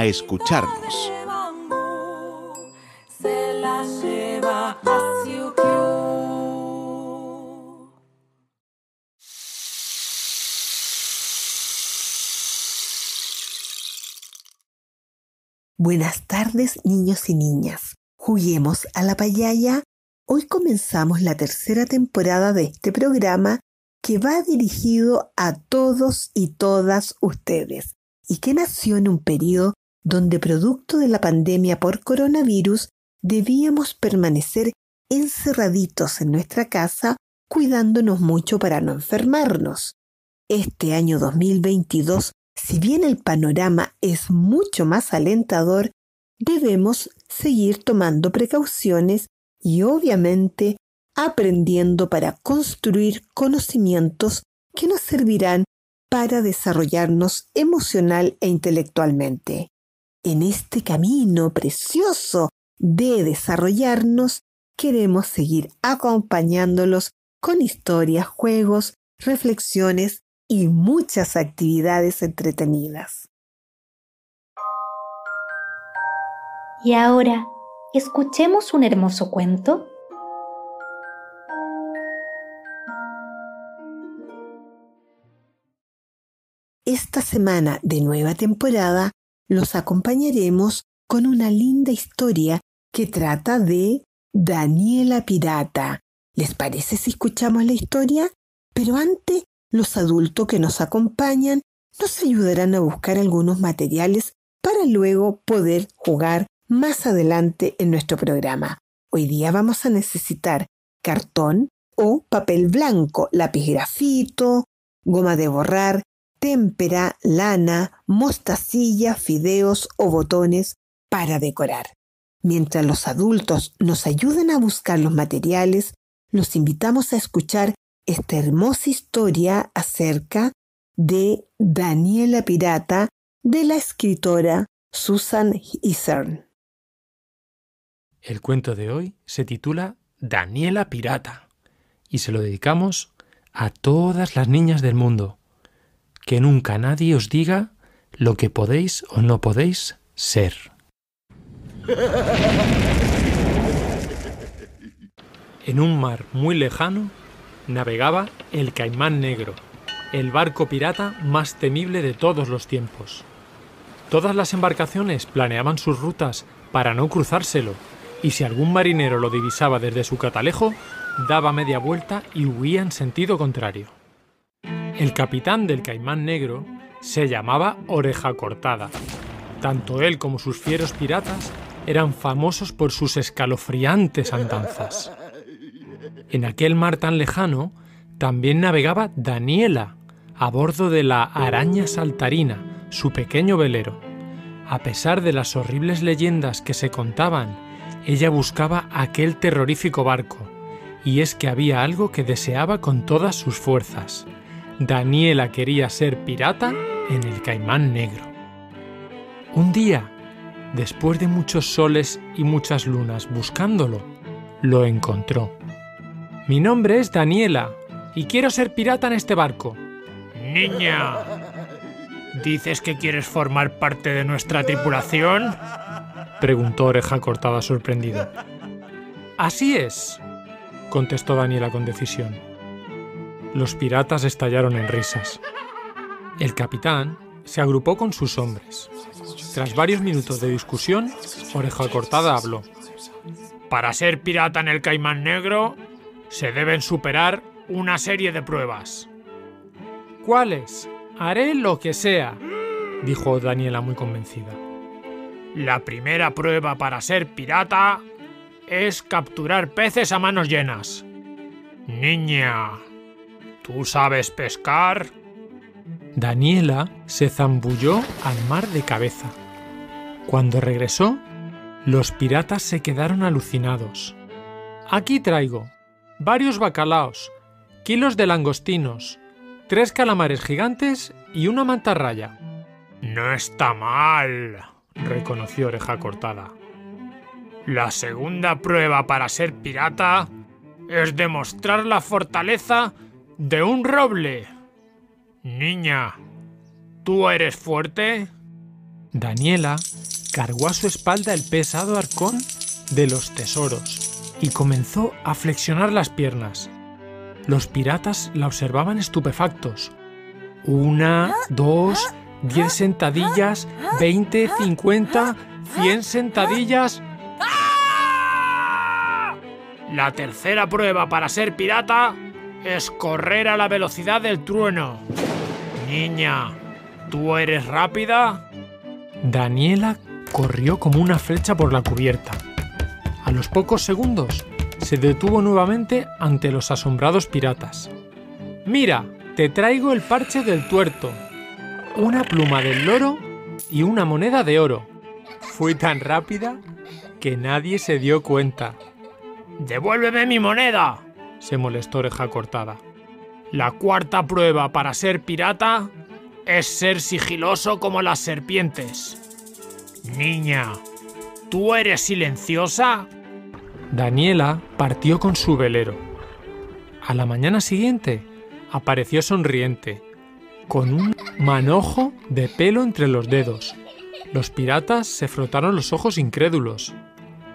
escucharnos. Buenas tardes, niños y niñas. Juguemos a la payaya. Hoy comenzamos la tercera temporada de este programa que va dirigido a todos y todas ustedes y que nació en un periodo donde producto de la pandemia por coronavirus debíamos permanecer encerraditos en nuestra casa cuidándonos mucho para no enfermarnos. Este año 2022, si bien el panorama es mucho más alentador, debemos seguir tomando precauciones y obviamente aprendiendo para construir conocimientos que nos servirán para desarrollarnos emocional e intelectualmente. En este camino precioso de desarrollarnos, queremos seguir acompañándolos con historias, juegos, reflexiones y muchas actividades entretenidas. Y ahora, escuchemos un hermoso cuento Esta semana de nueva temporada los acompañaremos con una linda historia que trata de Daniela Pirata. ¿Les parece si escuchamos la historia? Pero antes, los adultos que nos acompañan nos ayudarán a buscar algunos materiales para luego poder jugar más adelante en nuestro programa. Hoy día vamos a necesitar cartón o papel blanco, lápiz grafito, goma de borrar, témpera, lana, mostacilla, fideos o botones para decorar. Mientras los adultos nos ayudan a buscar los materiales, los invitamos a escuchar esta hermosa historia acerca de Daniela Pirata de la escritora Susan Isern. El cuento de hoy se titula Daniela Pirata y se lo dedicamos a todas las niñas del mundo que nunca nadie os diga lo que podéis o no podéis ser. En un mar muy lejano navegaba el Caimán Negro, el barco pirata más temible de todos los tiempos. Todas las embarcaciones planeaban sus rutas para no cruzárselo, y si algún marinero lo divisaba desde su catalejo, daba media vuelta y huía en sentido contrario. El capitán del Caimán Negro se llamaba Oreja Cortada. Tanto él como sus fieros piratas eran famosos por sus escalofriantes andanzas. En aquel mar tan lejano también navegaba Daniela a bordo de la Araña Saltarina, su pequeño velero. A pesar de las horribles leyendas que se contaban, ella buscaba aquel terrorífico barco, y es que había algo que deseaba con todas sus fuerzas, Daniela quería ser pirata en el Caimán Negro. Un día, después de muchos soles y muchas lunas buscándolo, lo encontró. Mi nombre es Daniela y quiero ser pirata en este barco. Niña, ¿dices que quieres formar parte de nuestra tripulación? preguntó Oreja Cortada sorprendida. Así es, contestó Daniela con decisión. Los piratas estallaron en risas. El capitán, se agrupó con sus hombres. Tras varios minutos de discusión, Oreja Cortada habló. Para ser pirata en el Caimán Negro, se deben superar una serie de pruebas. ¿Cuáles? Haré lo que sea, dijo Daniela muy convencida. La primera prueba para ser pirata es capturar peces a manos llenas. Niña, ¿tú sabes pescar? Daniela se zambulló al mar de cabeza. Cuando regresó, los piratas se quedaron alucinados. Aquí traigo varios bacalaos, kilos de langostinos, tres calamares gigantes y una mantarraya. No está mal, reconoció Oreja Cortada. La segunda prueba para ser pirata es demostrar la fortaleza de un roble. Niña, ¿tú eres fuerte? Daniela cargó a su espalda el pesado arcón de los tesoros y comenzó a flexionar las piernas. Los piratas la observaban estupefactos. Una, dos, diez sentadillas, veinte, cincuenta, cien sentadillas. La tercera prueba para ser pirata es correr a la velocidad del trueno. Niña, ¿tú eres rápida? Daniela corrió como una flecha por la cubierta. A los pocos segundos se detuvo nuevamente ante los asombrados piratas. Mira, te traigo el parche del tuerto, una pluma del loro y una moneda de oro. Fui tan rápida que nadie se dio cuenta. ¡Devuélveme mi moneda! Se molestó Oreja Cortada. La cuarta prueba para ser pirata es ser sigiloso como las serpientes. Niña, ¿tú eres silenciosa? Daniela partió con su velero. A la mañana siguiente apareció sonriente, con un manojo de pelo entre los dedos. Los piratas se frotaron los ojos incrédulos.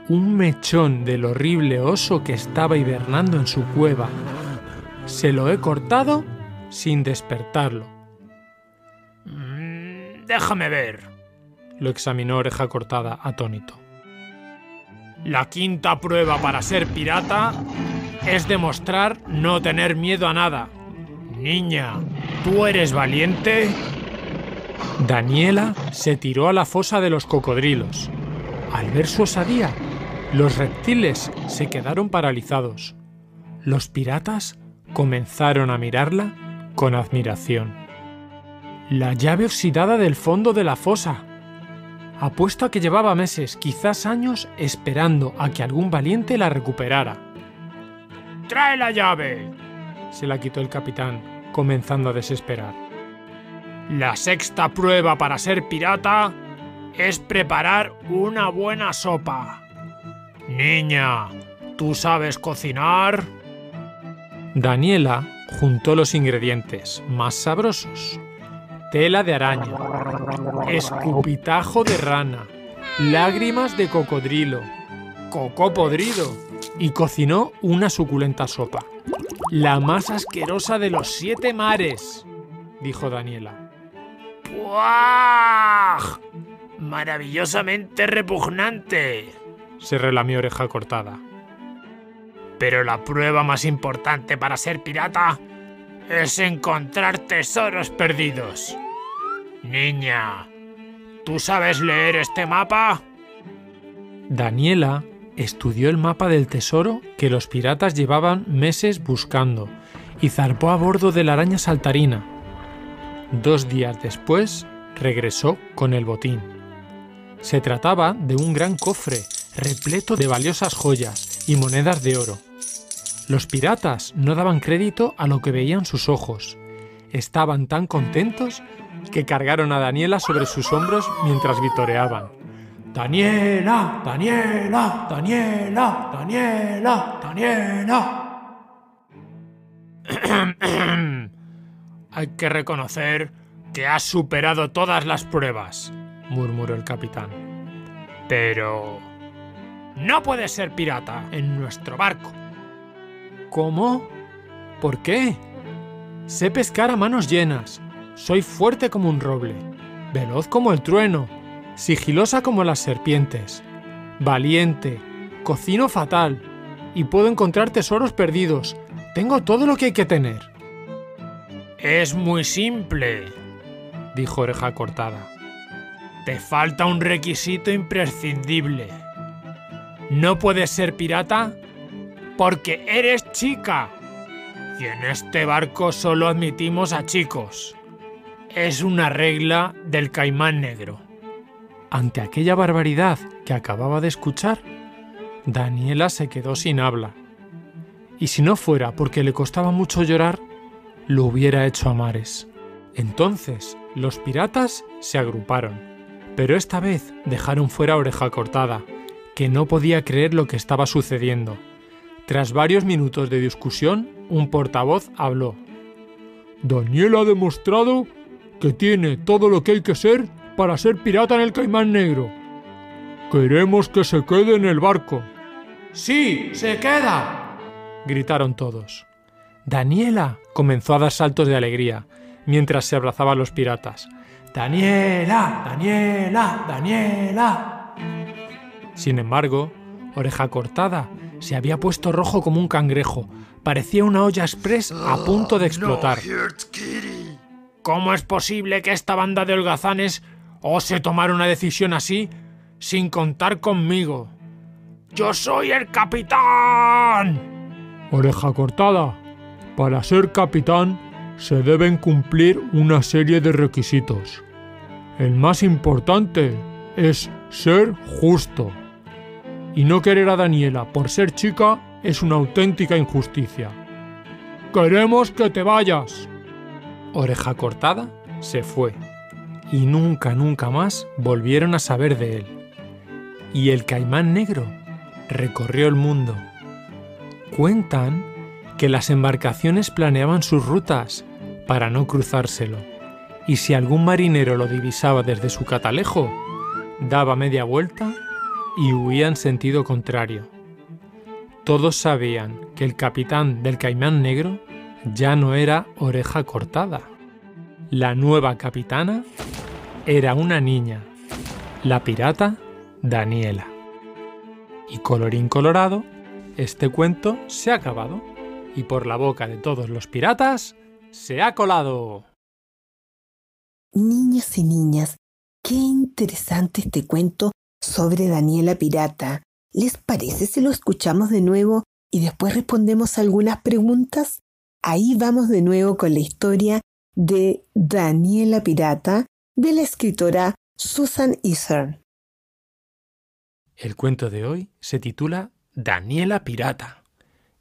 Un mechón del horrible oso que estaba hibernando en su cueva. Se lo he cortado sin despertarlo. Mm, déjame ver. Lo examinó oreja cortada atónito. La quinta prueba para ser pirata es demostrar no tener miedo a nada. Niña, ¿tú eres valiente? Daniela se tiró a la fosa de los cocodrilos. Al ver su osadía, los reptiles se quedaron paralizados. Los piratas comenzaron a mirarla con admiración. La llave oxidada del fondo de la fosa. Apuesto a que llevaba meses, quizás años, esperando a que algún valiente la recuperara. ¡Trae la llave! Se la quitó el capitán, comenzando a desesperar. La sexta prueba para ser pirata es preparar una buena sopa. Niña, ¿tú sabes cocinar? Daniela juntó los ingredientes más sabrosos. Tela de araña, escupitajo de rana, lágrimas de cocodrilo, coco podrido y cocinó una suculenta sopa. La más asquerosa de los siete mares, dijo Daniela. ¡Puah! Maravillosamente repugnante, se relamió oreja cortada. Pero la prueba más importante para ser pirata es encontrar tesoros perdidos. Niña, ¿tú sabes leer este mapa? Daniela estudió el mapa del tesoro que los piratas llevaban meses buscando y zarpó a bordo de la araña saltarina. Dos días después regresó con el botín. Se trataba de un gran cofre repleto de valiosas joyas y monedas de oro. Los piratas no daban crédito a lo que veían sus ojos. Estaban tan contentos que cargaron a Daniela sobre sus hombros mientras vitoreaban. Daniela, Daniela, Daniela, Daniela, Daniela. Hay que reconocer que has superado todas las pruebas, murmuró el capitán. Pero... No puedes ser pirata en nuestro barco. ¿Cómo? ¿Por qué? Sé pescar a manos llenas. Soy fuerte como un roble. veloz como el trueno, sigilosa como las serpientes, valiente, cocino fatal y puedo encontrar tesoros perdidos. Tengo todo lo que hay que tener. Es muy simple, dijo Oreja Cortada. Te falta un requisito imprescindible. No puedes ser pirata porque eres chica. Y en este barco solo admitimos a chicos. Es una regla del caimán negro. Ante aquella barbaridad que acababa de escuchar, Daniela se quedó sin habla. Y si no fuera porque le costaba mucho llorar, lo hubiera hecho a mares. Entonces los piratas se agruparon, pero esta vez dejaron fuera Oreja Cortada, que no podía creer lo que estaba sucediendo. Tras varios minutos de discusión, un portavoz habló. Daniela ha demostrado que tiene todo lo que hay que ser para ser pirata en el Caimán Negro. Queremos que se quede en el barco. ¡Sí, se queda! gritaron todos. Daniela comenzó a dar saltos de alegría mientras se abrazaba a los piratas. Daniela, Daniela, Daniela. Sin embargo, Oreja Cortada se había puesto rojo como un cangrejo. Parecía una olla express a punto de explotar. ¿Cómo es posible que esta banda de holgazanes ose tomar una decisión así sin contar conmigo? ¡Yo soy el capitán! Oreja cortada. Para ser capitán se deben cumplir una serie de requisitos. El más importante es ser justo. Y no querer a Daniela por ser chica es una auténtica injusticia. Queremos que te vayas. Oreja cortada se fue y nunca, nunca más volvieron a saber de él. Y el caimán negro recorrió el mundo. Cuentan que las embarcaciones planeaban sus rutas para no cruzárselo, y si algún marinero lo divisaba desde su catalejo, daba media vuelta y huía en sentido contrario. Todos sabían que el capitán del caimán negro ya no era oreja cortada. La nueva capitana era una niña, la pirata Daniela. Y colorín colorado, este cuento se ha acabado y por la boca de todos los piratas se ha colado. Niños y niñas, qué interesante este cuento sobre Daniela Pirata. ¿Les parece si lo escuchamos de nuevo y después respondemos algunas preguntas? Ahí vamos de nuevo con la historia de Daniela Pirata de la escritora Susan Eastern. El cuento de hoy se titula Daniela Pirata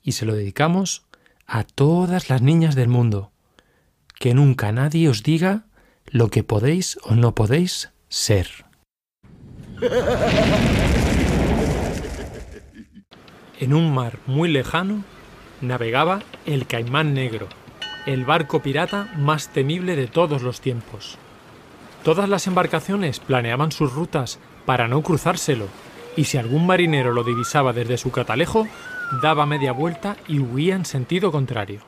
y se lo dedicamos a todas las niñas del mundo. Que nunca nadie os diga lo que podéis o no podéis ser. En un mar muy lejano navegaba el Caimán Negro, el barco pirata más temible de todos los tiempos. Todas las embarcaciones planeaban sus rutas para no cruzárselo, y si algún marinero lo divisaba desde su catalejo, daba media vuelta y huía en sentido contrario.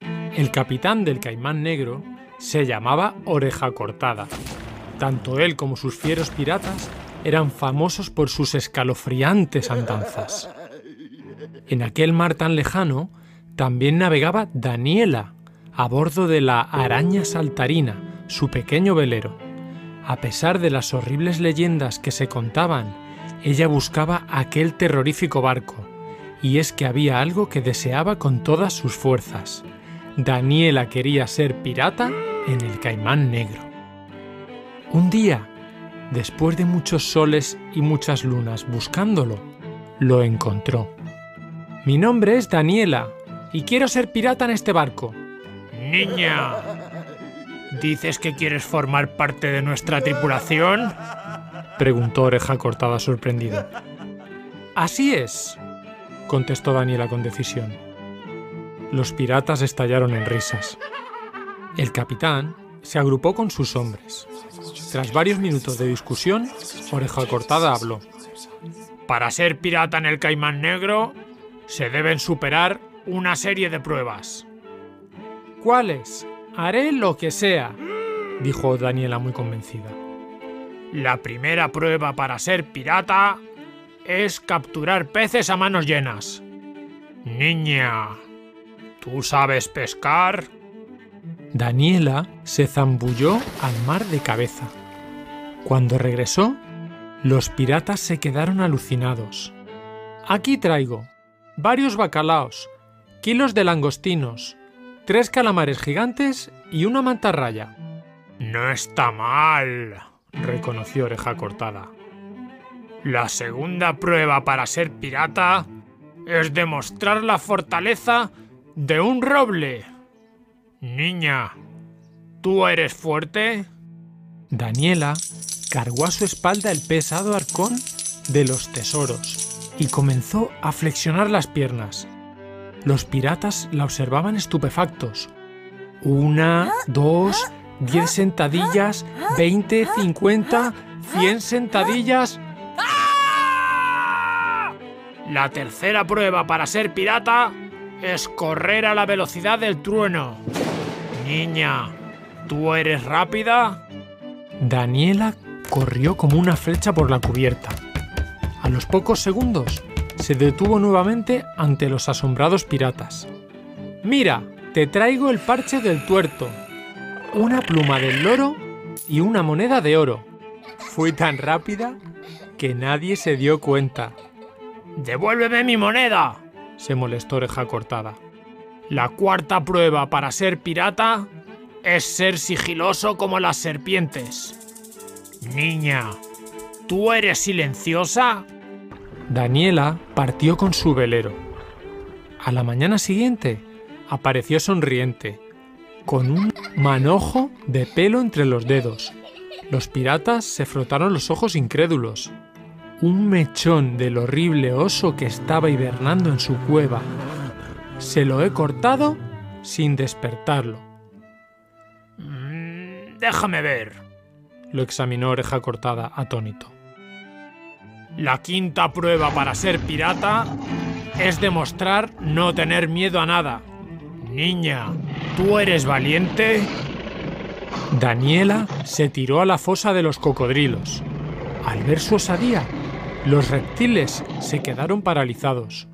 El capitán del Caimán Negro se llamaba Oreja Cortada. Tanto él como sus fieros piratas eran famosos por sus escalofriantes andanzas. En aquel mar tan lejano también navegaba Daniela a bordo de la Araña Saltarina, su pequeño velero. A pesar de las horribles leyendas que se contaban, ella buscaba aquel terrorífico barco, y es que había algo que deseaba con todas sus fuerzas. Daniela quería ser pirata en el Caimán Negro. Un día, después de muchos soles y muchas lunas buscándolo, lo encontró. Mi nombre es Daniela y quiero ser pirata en este barco. Niña, ¿dices que quieres formar parte de nuestra tripulación? Preguntó Oreja Cortada sorprendido. Así es, contestó Daniela con decisión. Los piratas estallaron en risas. El capitán se agrupó con sus hombres. Tras varios minutos de discusión, Oreja Cortada habló. Para ser pirata en el Caimán Negro, se deben superar una serie de pruebas. ¿Cuáles? Haré lo que sea. dijo Daniela muy convencida. La primera prueba para ser pirata es capturar peces a manos llenas. Niña, ¿tú sabes pescar? Daniela se zambulló al mar de cabeza. Cuando regresó, los piratas se quedaron alucinados. Aquí traigo varios bacalaos, kilos de langostinos, tres calamares gigantes y una mantarraya. No está mal, reconoció Oreja Cortada. La segunda prueba para ser pirata es demostrar la fortaleza de un roble. Niña, ¿tú eres fuerte? Daniela cargó a su espalda el pesado arcón de los tesoros y comenzó a flexionar las piernas. Los piratas la observaban estupefactos. Una, dos, diez sentadillas, veinte, cincuenta, cien sentadillas. La tercera prueba para ser pirata es correr a la velocidad del trueno. Niña, ¿tú eres rápida? Daniela corrió como una flecha por la cubierta. A los pocos segundos se detuvo nuevamente ante los asombrados piratas. Mira, te traigo el parche del tuerto, una pluma del loro y una moneda de oro. Fui tan rápida que nadie se dio cuenta. ¡Devuélveme mi moneda! se molestó Oreja Cortada. La cuarta prueba para ser pirata es ser sigiloso como las serpientes. Niña, ¿tú eres silenciosa? Daniela partió con su velero. A la mañana siguiente apareció sonriente, con un manojo de pelo entre los dedos. Los piratas se frotaron los ojos incrédulos. Un mechón del horrible oso que estaba hibernando en su cueva. Se lo he cortado sin despertarlo. Mm, déjame ver. Lo examinó oreja cortada atónito. La quinta prueba para ser pirata es demostrar no tener miedo a nada. Niña, ¿tú eres valiente? Daniela se tiró a la fosa de los cocodrilos. Al ver su osadía, los reptiles se quedaron paralizados.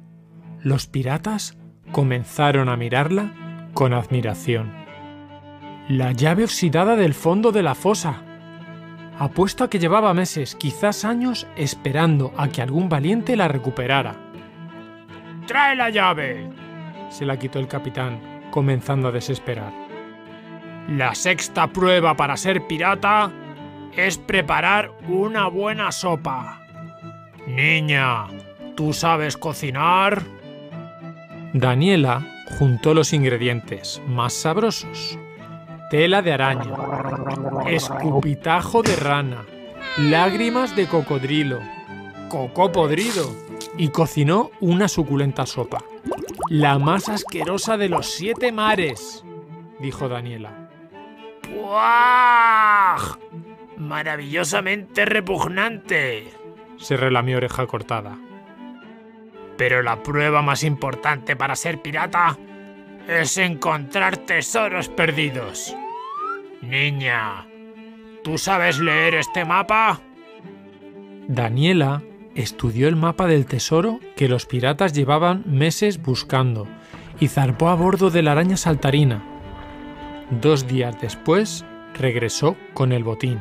Los piratas comenzaron a mirarla con admiración. La llave oxidada del fondo de la fosa. Apuesto a que llevaba meses, quizás años, esperando a que algún valiente la recuperara. ¡Trae la llave! Se la quitó el capitán, comenzando a desesperar. La sexta prueba para ser pirata es preparar una buena sopa. Niña, ¿tú sabes cocinar? Daniela juntó los ingredientes más sabrosos. Tela de araña, escupitajo de rana, lágrimas de cocodrilo, coco podrido y cocinó una suculenta sopa. La más asquerosa de los siete mares, dijo Daniela. ¡Puah! Maravillosamente repugnante, se relamió oreja cortada. Pero la prueba más importante para ser pirata es encontrar tesoros perdidos. Niña, ¿tú sabes leer este mapa? Daniela estudió el mapa del tesoro que los piratas llevaban meses buscando y zarpó a bordo de la araña saltarina. Dos días después regresó con el botín.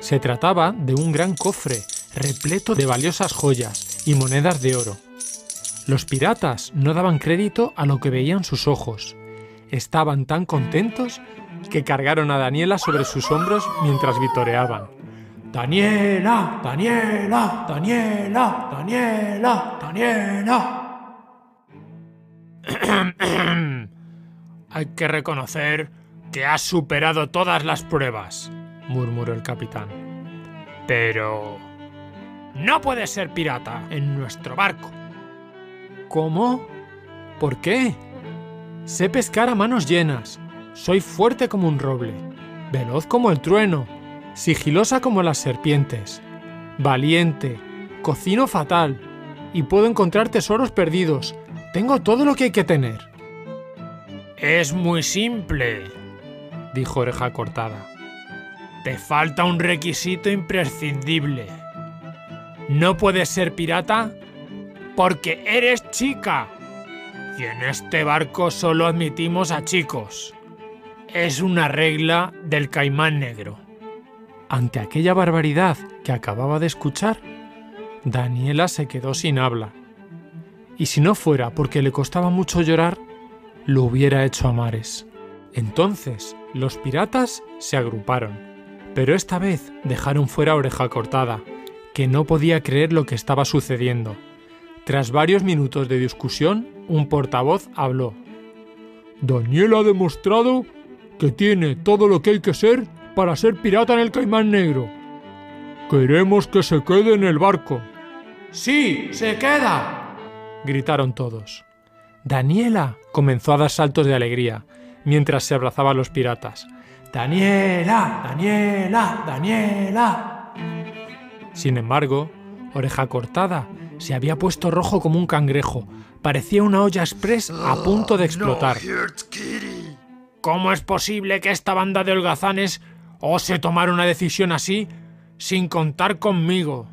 Se trataba de un gran cofre repleto de valiosas joyas y monedas de oro. Los piratas no daban crédito a lo que veían sus ojos. Estaban tan contentos que cargaron a Daniela sobre sus hombros mientras vitoreaban. Daniela, Daniela, Daniela, Daniela, Daniela. Hay que reconocer que has superado todas las pruebas, murmuró el capitán. Pero... No puedes ser pirata en nuestro barco. ¿Cómo? ¿Por qué? Sé pescar a manos llenas. Soy fuerte como un roble, veloz como el trueno, sigilosa como las serpientes, valiente, cocino fatal y puedo encontrar tesoros perdidos. Tengo todo lo que hay que tener. Es muy simple, dijo Oreja Cortada. Te falta un requisito imprescindible. No puedes ser pirata porque eres chica. Y en este barco solo admitimos a chicos. Es una regla del caimán negro. Ante aquella barbaridad que acababa de escuchar, Daniela se quedó sin habla. Y si no fuera porque le costaba mucho llorar, lo hubiera hecho a mares. Entonces, los piratas se agruparon, pero esta vez dejaron fuera Oreja Cortada, que no podía creer lo que estaba sucediendo. Tras varios minutos de discusión, un portavoz habló. Daniela ha demostrado que tiene todo lo que hay que ser para ser pirata en el Caimán Negro. Queremos que se quede en el barco. ¡Sí, se queda! gritaron todos. Daniela comenzó a dar saltos de alegría mientras se abrazaba a los piratas. Daniela, Daniela, Daniela. Sin embargo, Oreja Cortada se había puesto rojo como un cangrejo. Parecía una olla express a punto de explotar. ¿Cómo es posible que esta banda de holgazanes ose tomar una decisión así sin contar conmigo?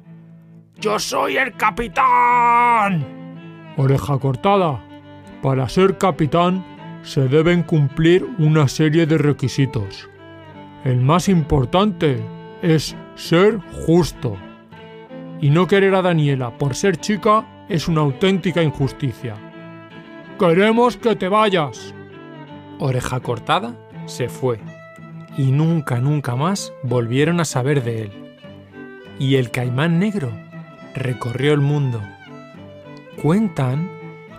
¡Yo soy el capitán! Oreja cortada. Para ser capitán se deben cumplir una serie de requisitos. El más importante es ser justo. Y no querer a Daniela por ser chica es una auténtica injusticia. Queremos que te vayas. Oreja cortada se fue y nunca, nunca más volvieron a saber de él. Y el caimán negro recorrió el mundo. Cuentan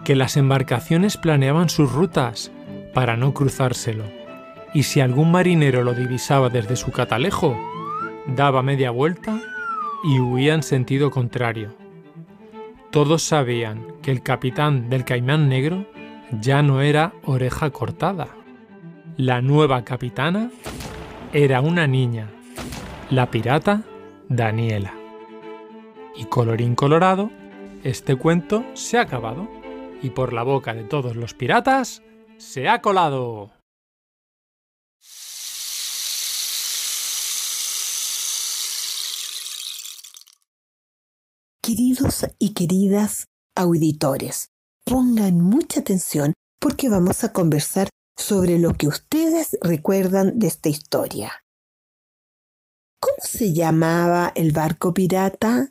que las embarcaciones planeaban sus rutas para no cruzárselo, y si algún marinero lo divisaba desde su catalejo, daba media vuelta y huía en sentido contrario. Todos sabían que el capitán del caimán negro ya no era oreja cortada. La nueva capitana era una niña, la pirata Daniela. Y colorín colorado, este cuento se ha acabado y por la boca de todos los piratas se ha colado. Queridos y queridas auditores, pongan mucha atención porque vamos a conversar sobre lo que ustedes recuerdan de esta historia. ¿Cómo se llamaba el barco pirata?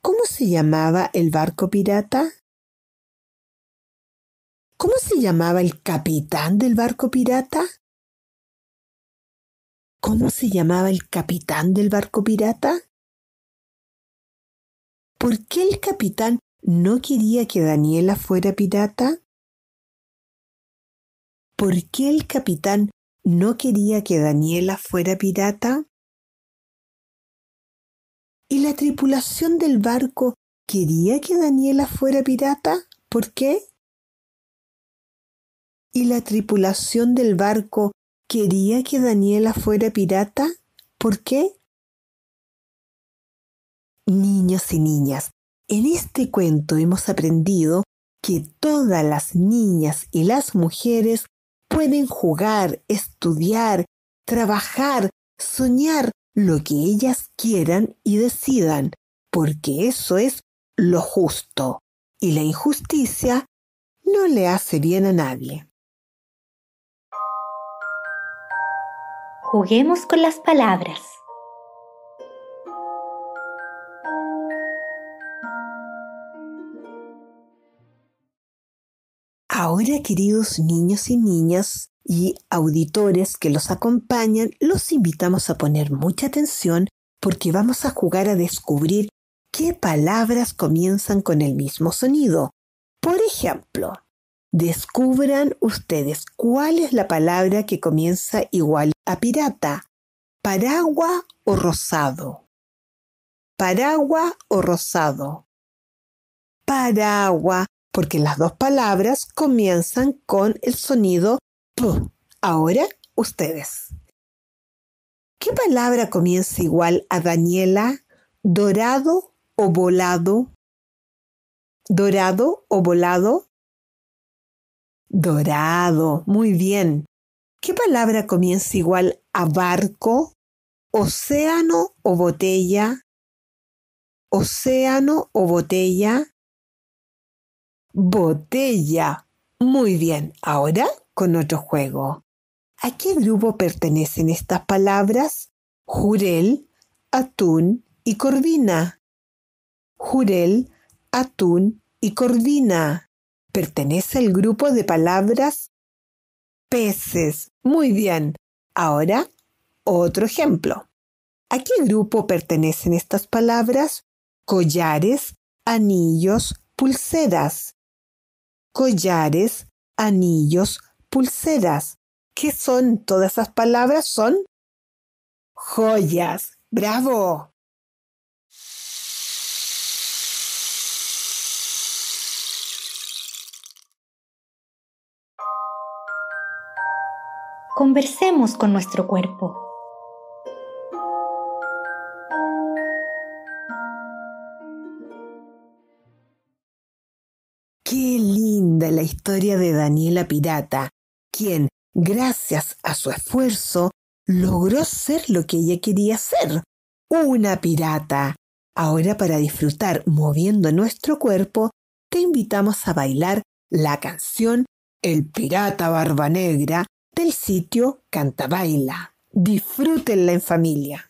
¿Cómo se llamaba el barco pirata? ¿Cómo se llamaba el capitán del barco pirata? ¿Cómo se llamaba el capitán del barco pirata? ¿Por qué el capitán no quería que Daniela fuera pirata? ¿Por qué el capitán no quería que Daniela fuera pirata? ¿Y la tripulación del barco quería que Daniela fuera pirata? ¿Por qué? ¿Y la tripulación del barco quería que Daniela fuera pirata? ¿Por qué? Niños y niñas, en este cuento hemos aprendido que todas las niñas y las mujeres pueden jugar, estudiar, trabajar, soñar lo que ellas quieran y decidan, porque eso es lo justo, y la injusticia no le hace bien a nadie. Juguemos con las palabras. Ahora, queridos niños y niñas y auditores que los acompañan, los invitamos a poner mucha atención porque vamos a jugar a descubrir qué palabras comienzan con el mismo sonido. Por ejemplo, Descubran ustedes cuál es la palabra que comienza igual a pirata. Paragua o rosado. Paragua o rosado. Paragua, porque las dos palabras comienzan con el sonido P. Ahora ustedes. ¿Qué palabra comienza igual a Daniela? ¿Dorado o volado? ¿Dorado o volado? Dorado, muy bien. ¿Qué palabra comienza igual a barco, océano o botella? Océano o botella. Botella. Muy bien, ahora con otro juego. ¿A qué grupo pertenecen estas palabras? Jurel, atún y corvina. Jurel, atún y corvina. Pertenece al grupo de palabras peces. Muy bien. Ahora, otro ejemplo. ¿A qué grupo pertenecen estas palabras? Collares, anillos, pulseras. Collares, anillos, pulseras. ¿Qué son todas esas palabras? Son joyas. ¡Bravo! Conversemos con nuestro cuerpo. Historia de Daniela Pirata, quien, gracias a su esfuerzo, logró ser lo que ella quería ser, una pirata. Ahora para disfrutar moviendo nuestro cuerpo, te invitamos a bailar la canción El Pirata Barba Negra del sitio Cantabaila. Disfrútenla en familia.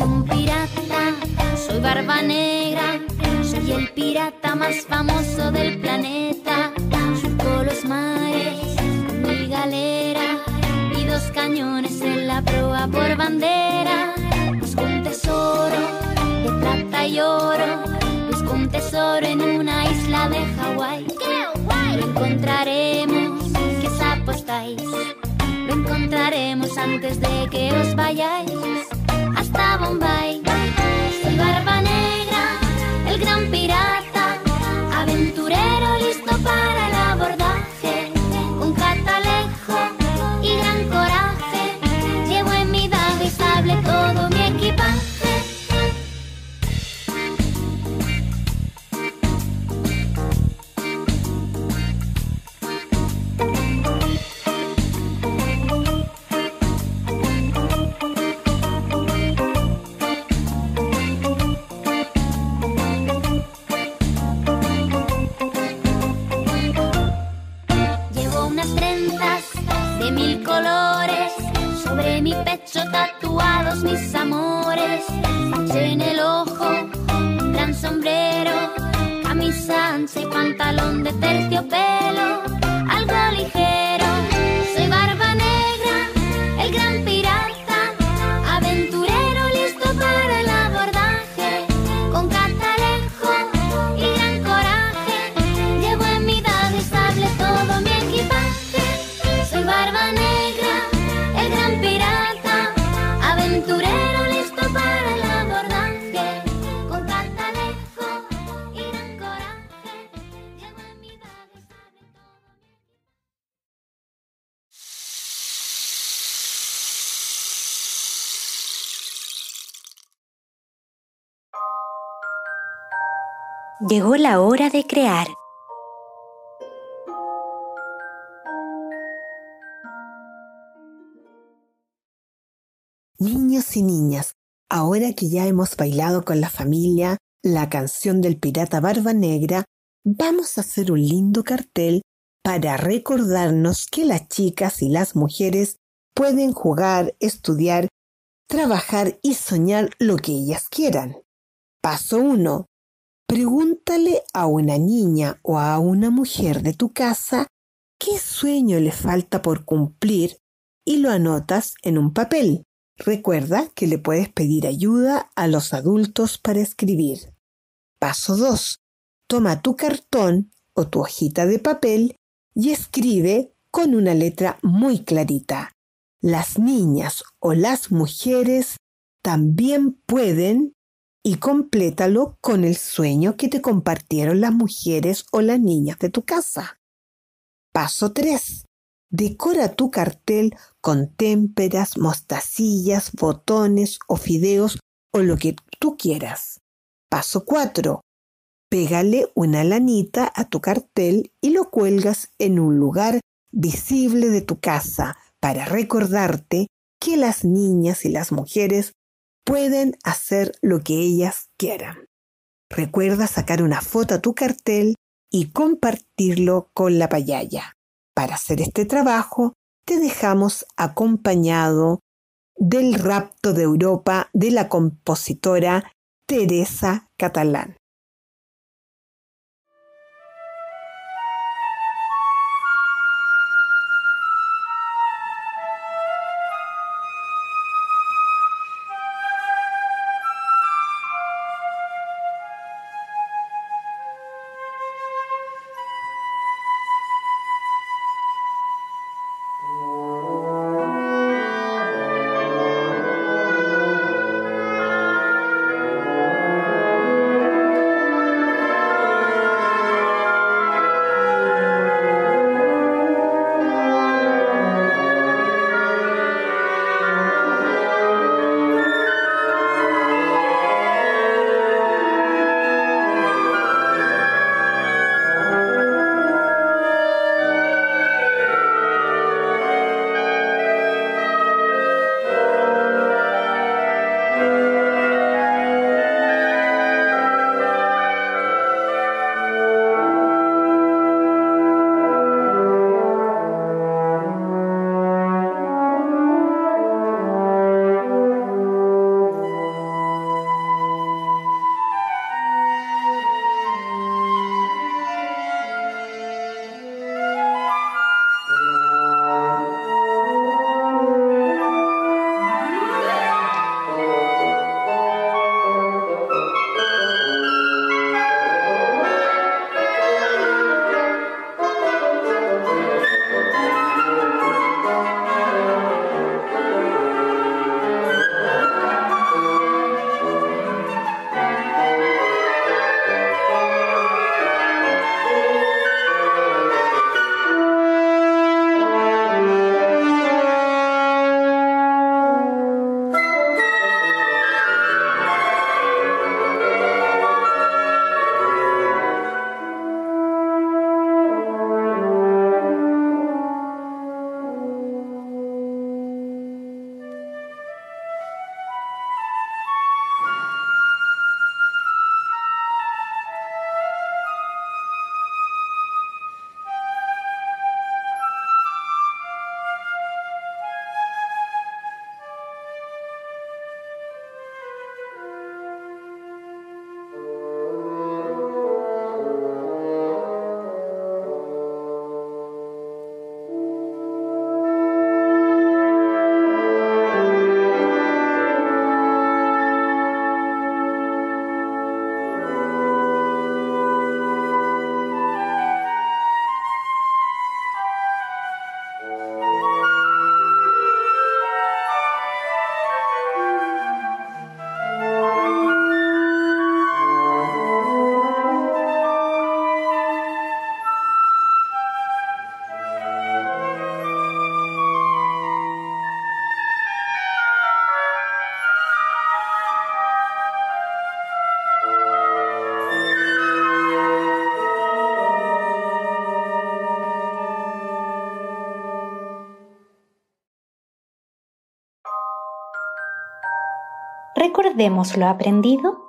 Un pirata, soy barba negra, soy el pirata más famoso del planeta. Surco los mares mi galera y dos cañones en la proa por bandera. Busco un tesoro de plata y oro, busco un tesoro en una isla de Hawái. Lo encontraremos, que sapo estáis. Lo encontraremos antes de que os vayáis hasta Bombay. Soy Barba Negra, el gran pirata, Llegó la hora de crear. Niños y niñas, ahora que ya hemos bailado con la familia la canción del pirata Barba Negra, vamos a hacer un lindo cartel para recordarnos que las chicas y las mujeres pueden jugar, estudiar, trabajar y soñar lo que ellas quieran. Paso 1. Pregúntale a una niña o a una mujer de tu casa qué sueño le falta por cumplir y lo anotas en un papel. Recuerda que le puedes pedir ayuda a los adultos para escribir. Paso 2. Toma tu cartón o tu hojita de papel y escribe con una letra muy clarita. Las niñas o las mujeres también pueden y complétalo con el sueño que te compartieron las mujeres o las niñas de tu casa. Paso 3. Decora tu cartel con témperas, mostacillas, botones o fideos o lo que tú quieras. Paso 4. Pégale una lanita a tu cartel y lo cuelgas en un lugar visible de tu casa para recordarte que las niñas y las mujeres pueden hacer lo que ellas quieran. Recuerda sacar una foto a tu cartel y compartirlo con la payaya. Para hacer este trabajo, te dejamos acompañado del rapto de Europa de la compositora Teresa Catalán. Lo aprendido.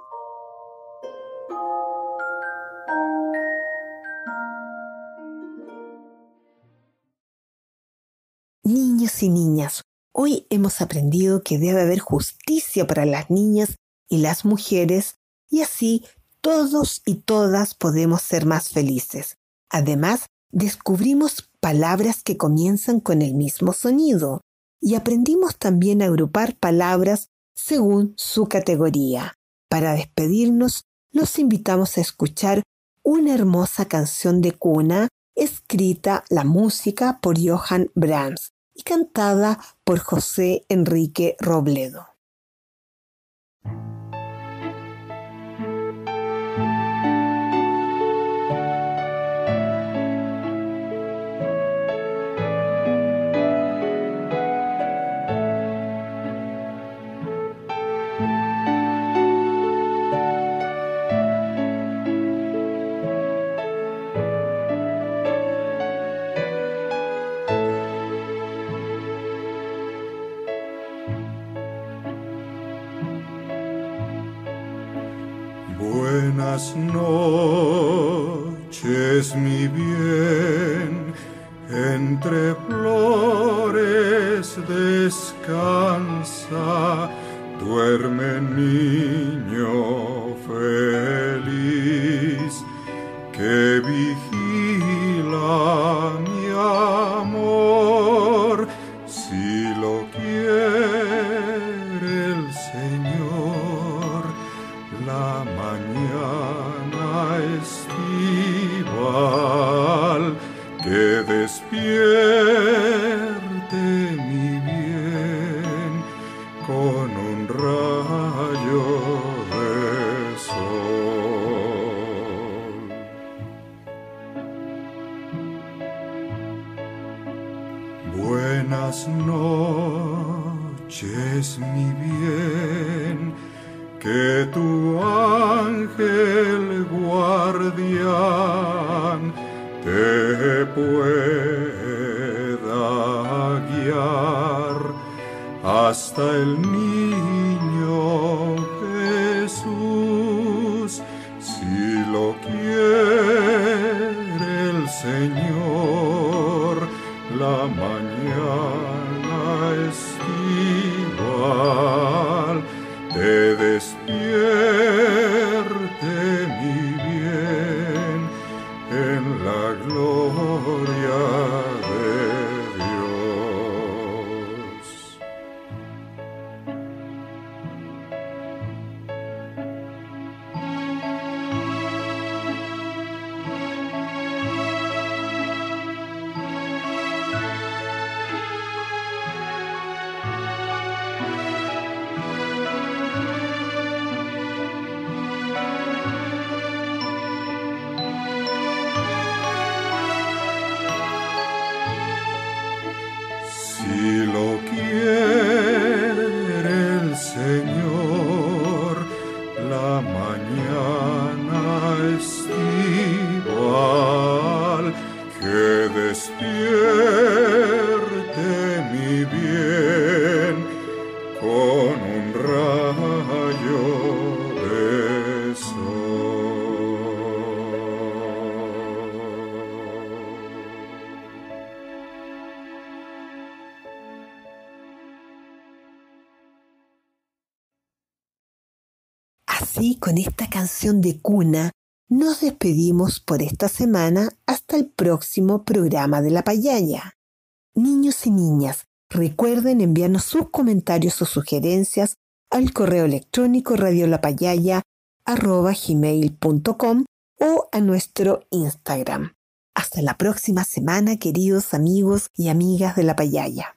Niños y niñas, hoy hemos aprendido que debe haber justicia para las niñas y las mujeres y así todos y todas podemos ser más felices. Además, descubrimos palabras que comienzan con el mismo sonido y aprendimos también a agrupar palabras según su categoría. Para despedirnos, los invitamos a escuchar una hermosa canción de cuna escrita la música por Johann Brahms y cantada por José Enrique Robledo. Buenas noches, mi bien, entre flores descansa, duerme niño feliz que vigila esta canción de cuna, nos despedimos por esta semana hasta el próximo programa de La Payaya. Niños y niñas, recuerden enviarnos sus comentarios o sugerencias al correo electrónico radiolapayaya.com o a nuestro Instagram. Hasta la próxima semana, queridos amigos y amigas de La Payaya.